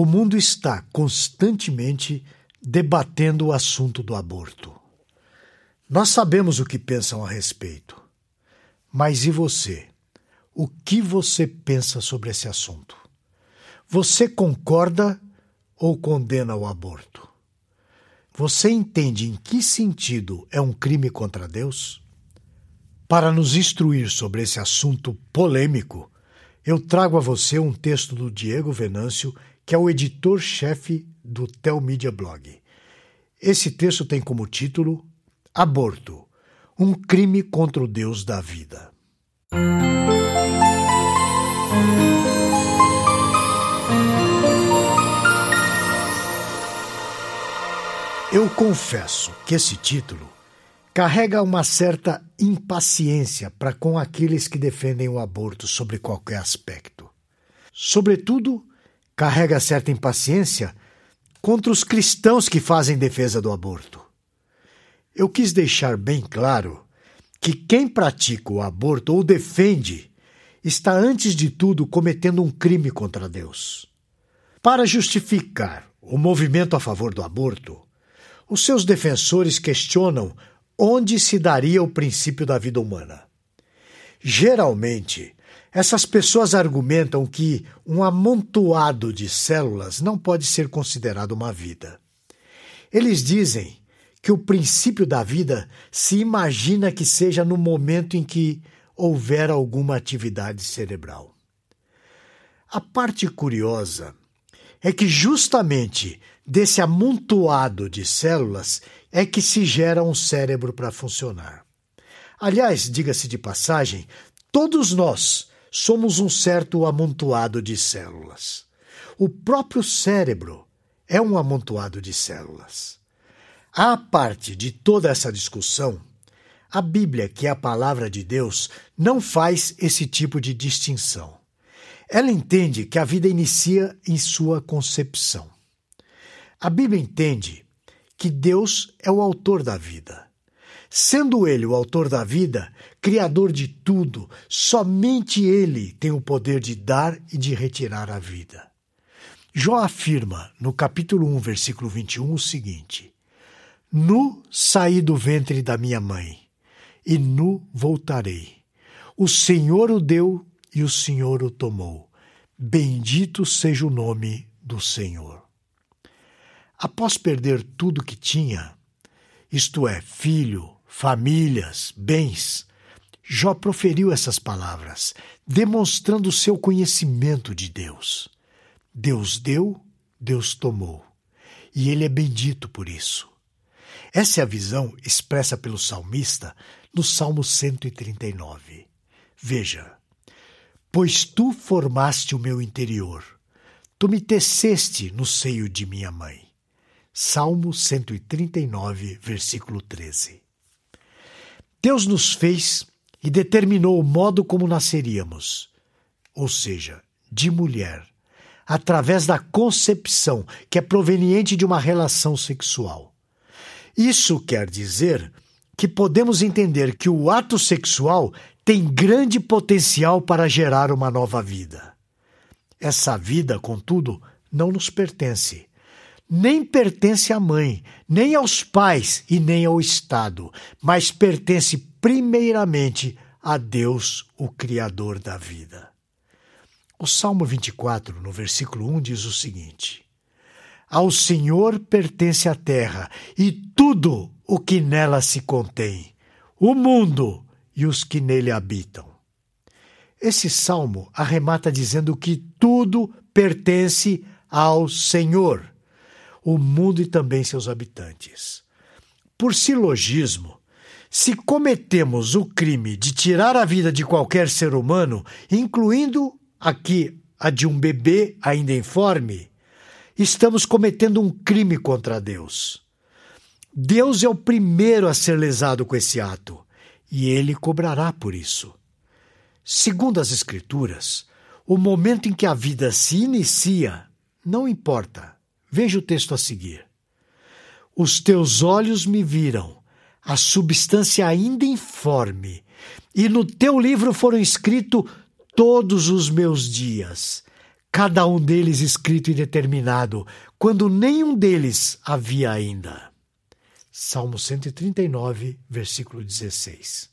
O mundo está constantemente debatendo o assunto do aborto. Nós sabemos o que pensam a respeito. Mas e você? O que você pensa sobre esse assunto? Você concorda ou condena o aborto? Você entende em que sentido é um crime contra Deus? Para nos instruir sobre esse assunto polêmico, eu trago a você um texto do Diego Venâncio, que é o editor-chefe do Telmídia Blog. Esse texto tem como título Aborto um crime contra o Deus da vida. Eu confesso que esse título carrega uma certa impaciência para com aqueles que defendem o aborto sobre qualquer aspecto. Sobretudo, carrega certa impaciência contra os cristãos que fazem defesa do aborto. Eu quis deixar bem claro que quem pratica o aborto ou defende está, antes de tudo, cometendo um crime contra Deus. Para justificar o movimento a favor do aborto, os seus defensores questionam onde se daria o princípio da vida humana. Geralmente, essas pessoas argumentam que um amontoado de células não pode ser considerado uma vida. Eles dizem que o princípio da vida se imagina que seja no momento em que houver alguma atividade cerebral. A parte curiosa é que justamente desse amontoado de células é que se gera um cérebro para funcionar. Aliás, diga-se de passagem, todos nós somos um certo amontoado de células. O próprio cérebro é um amontoado de células. À parte de toda essa discussão, a Bíblia, que é a palavra de Deus, não faz esse tipo de distinção. Ela entende que a vida inicia em sua concepção. A Bíblia entende que Deus é o autor da vida. Sendo Ele o autor da vida, criador de tudo, somente Ele tem o poder de dar e de retirar a vida. Jó afirma, no capítulo 1, versículo 21, o seguinte: Nu saí do ventre da minha mãe, e nu voltarei. O Senhor o deu e o Senhor o tomou. Bendito seja o nome do Senhor. Após perder tudo que tinha, isto é, filho, famílias, bens, Jó proferiu essas palavras, demonstrando seu conhecimento de Deus. Deus deu, Deus tomou, e ele é bendito por isso. Essa é a visão expressa pelo salmista no Salmo 139. Veja: Pois tu formaste o meu interior, tu me teceste no seio de minha mãe. Salmo 139, versículo 13. Deus nos fez e determinou o modo como nasceríamos, ou seja, de mulher, através da concepção que é proveniente de uma relação sexual. Isso quer dizer que podemos entender que o ato sexual tem grande potencial para gerar uma nova vida. Essa vida, contudo, não nos pertence. Nem pertence à mãe, nem aos pais e nem ao Estado, mas pertence primeiramente a Deus, o Criador da vida. O Salmo 24, no versículo 1, diz o seguinte: Ao Senhor pertence a terra e tudo o que nela se contém, o mundo e os que nele habitam. Esse salmo arremata dizendo que tudo pertence ao Senhor, o mundo e também seus habitantes. Por silogismo, se cometemos o crime de tirar a vida de qualquer ser humano, incluindo aqui a de um bebê ainda informe, estamos cometendo um crime contra Deus. Deus é o primeiro a ser lesado com esse ato e ele cobrará por isso. Segundo as Escrituras, o momento em que a vida se inicia não importa. Veja o texto a seguir. Os teus olhos me viram, a substância ainda informe, e no teu livro foram escritos todos os meus dias, cada um deles escrito e determinado, quando nenhum deles havia ainda. Salmo 139, versículo 16.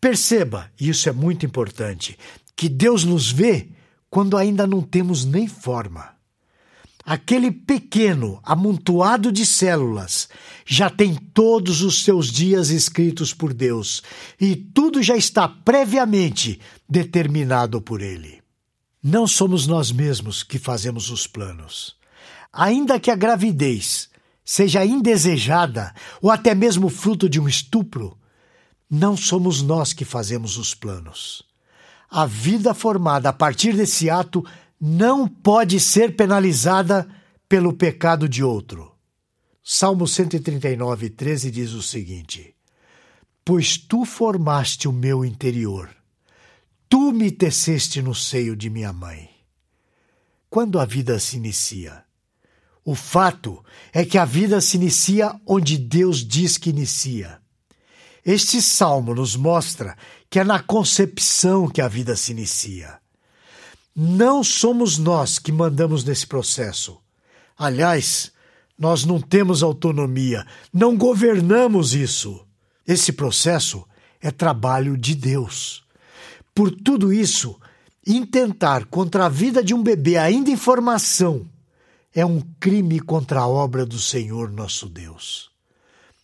Perceba, e isso é muito importante, que Deus nos vê quando ainda não temos nem forma. Aquele pequeno amontoado de células já tem todos os seus dias escritos por Deus e tudo já está previamente determinado por Ele. Não somos nós mesmos que fazemos os planos. Ainda que a gravidez seja indesejada ou até mesmo fruto de um estupro, não somos nós que fazemos os planos. A vida formada a partir desse ato não pode ser penalizada pelo pecado de outro. Salmo 139, 13 diz o seguinte: Pois tu formaste o meu interior, tu me teceste no seio de minha mãe. Quando a vida se inicia? O fato é que a vida se inicia onde Deus diz que inicia. Este salmo nos mostra que é na concepção que a vida se inicia. Não somos nós que mandamos nesse processo. Aliás, nós não temos autonomia, não governamos isso. Esse processo é trabalho de Deus. Por tudo isso, intentar contra a vida de um bebê ainda em formação é um crime contra a obra do Senhor nosso Deus.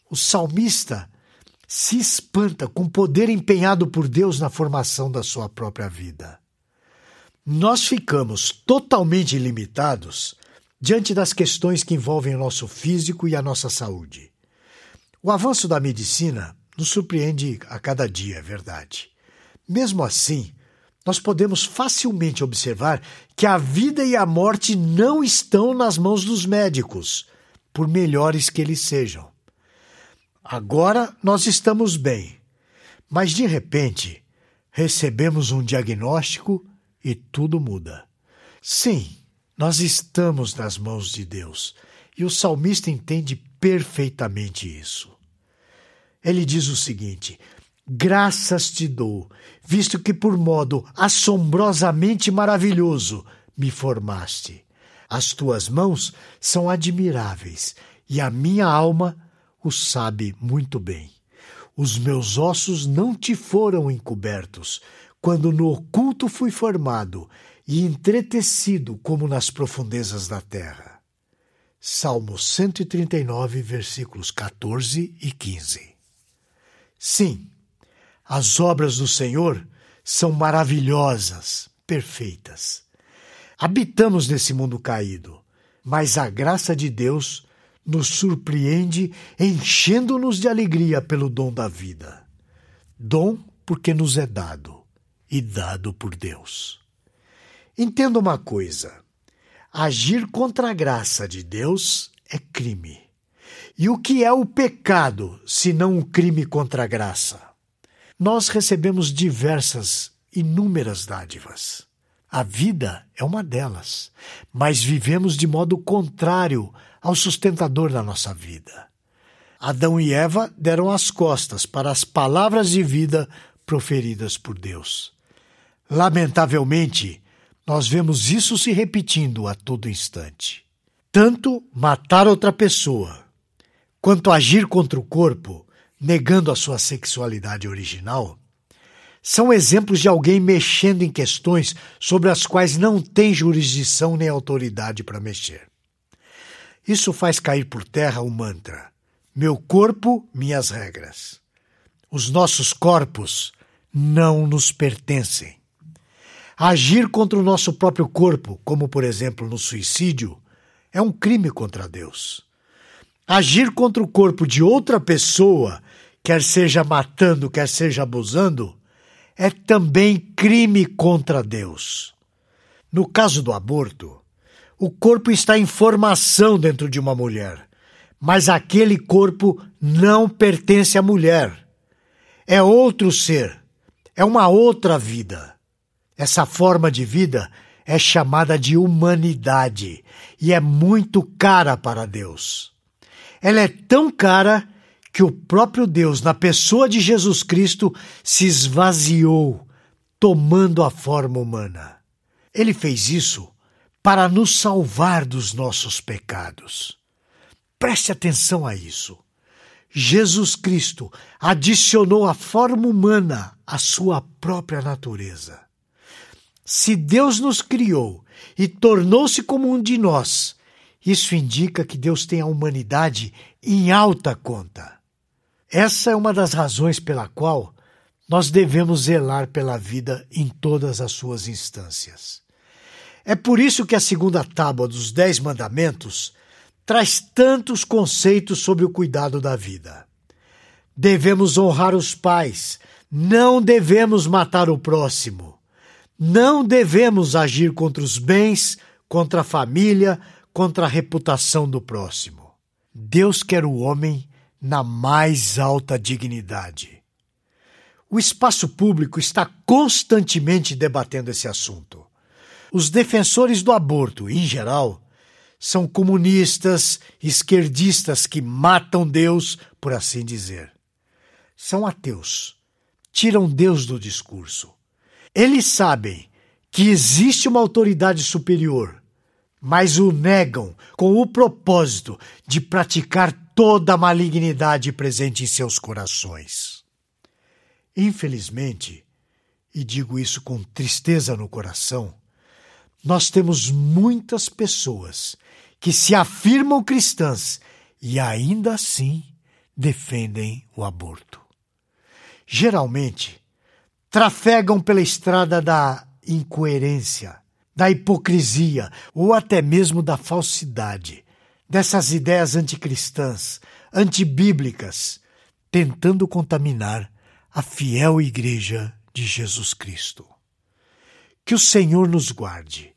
O salmista se espanta com o poder empenhado por Deus na formação da sua própria vida nós ficamos totalmente limitados diante das questões que envolvem o nosso físico e a nossa saúde. O avanço da medicina nos surpreende a cada dia, é verdade. Mesmo assim, nós podemos facilmente observar que a vida e a morte não estão nas mãos dos médicos, por melhores que eles sejam. Agora nós estamos bem, mas de repente recebemos um diagnóstico e tudo muda. Sim, nós estamos nas mãos de Deus e o salmista entende perfeitamente isso. Ele diz o seguinte: Graças te dou, visto que por modo assombrosamente maravilhoso me formaste. As tuas mãos são admiráveis e a minha alma o sabe muito bem. Os meus ossos não te foram encobertos, quando no oculto fui formado e entretecido como nas profundezas da terra. Salmo 139, versículos 14 e 15. Sim, as obras do Senhor são maravilhosas, perfeitas. Habitamos nesse mundo caído, mas a graça de Deus nos surpreende, enchendo-nos de alegria pelo dom da vida. Dom porque nos é dado e dado por Deus. Entenda uma coisa: agir contra a graça de Deus é crime. E o que é o pecado, se não um crime contra a graça? Nós recebemos diversas, inúmeras dádivas. A vida é uma delas, mas vivemos de modo contrário ao sustentador da nossa vida. Adão e Eva deram as costas para as palavras de vida proferidas por Deus. Lamentavelmente, nós vemos isso se repetindo a todo instante. Tanto matar outra pessoa, quanto agir contra o corpo, negando a sua sexualidade original, são exemplos de alguém mexendo em questões sobre as quais não tem jurisdição nem autoridade para mexer. Isso faz cair por terra o mantra: meu corpo, minhas regras. Os nossos corpos não nos pertencem. Agir contra o nosso próprio corpo, como por exemplo no suicídio, é um crime contra Deus. Agir contra o corpo de outra pessoa, quer seja matando, quer seja abusando, é também crime contra Deus. No caso do aborto, o corpo está em formação dentro de uma mulher, mas aquele corpo não pertence à mulher. É outro ser, é uma outra vida. Essa forma de vida é chamada de humanidade e é muito cara para Deus. Ela é tão cara que o próprio Deus, na pessoa de Jesus Cristo, se esvaziou, tomando a forma humana. Ele fez isso para nos salvar dos nossos pecados. Preste atenção a isso. Jesus Cristo adicionou a forma humana à sua própria natureza. Se Deus nos criou e tornou-se como um de nós, isso indica que Deus tem a humanidade em alta conta. Essa é uma das razões pela qual nós devemos zelar pela vida em todas as suas instâncias. É por isso que a segunda tábua dos Dez Mandamentos traz tantos conceitos sobre o cuidado da vida. Devemos honrar os pais, não devemos matar o próximo, não devemos agir contra os bens, contra a família, contra a reputação do próximo. Deus quer o homem na mais alta dignidade. O espaço público está constantemente debatendo esse assunto. Os defensores do aborto, em geral, são comunistas, esquerdistas que matam Deus, por assim dizer. São ateus. Tiram Deus do discurso. Eles sabem que existe uma autoridade superior, mas o negam com o propósito de praticar toda a malignidade presente em seus corações. Infelizmente, e digo isso com tristeza no coração, nós temos muitas pessoas que se afirmam cristãs e ainda assim defendem o aborto. Geralmente, trafegam pela estrada da incoerência, da hipocrisia ou até mesmo da falsidade, dessas ideias anticristãs, antibíblicas, tentando contaminar a fiel Igreja de Jesus Cristo. Que o Senhor nos guarde,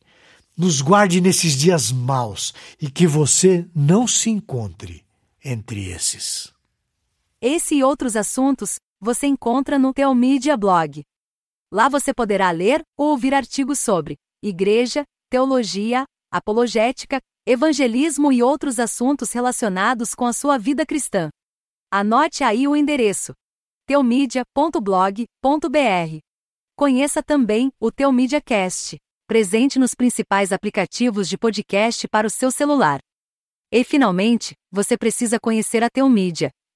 nos guarde nesses dias maus e que você não se encontre entre esses. Esse e outros assuntos você encontra no Teomídia Blog. Lá você poderá ler ou ouvir artigos sobre igreja, teologia, apologética, evangelismo e outros assuntos relacionados com a sua vida cristã. Anote aí o endereço: teomídia.blog.br. Conheça também o Teomídia Cast, presente nos principais aplicativos de podcast para o seu celular. E finalmente, você precisa conhecer a Teomídia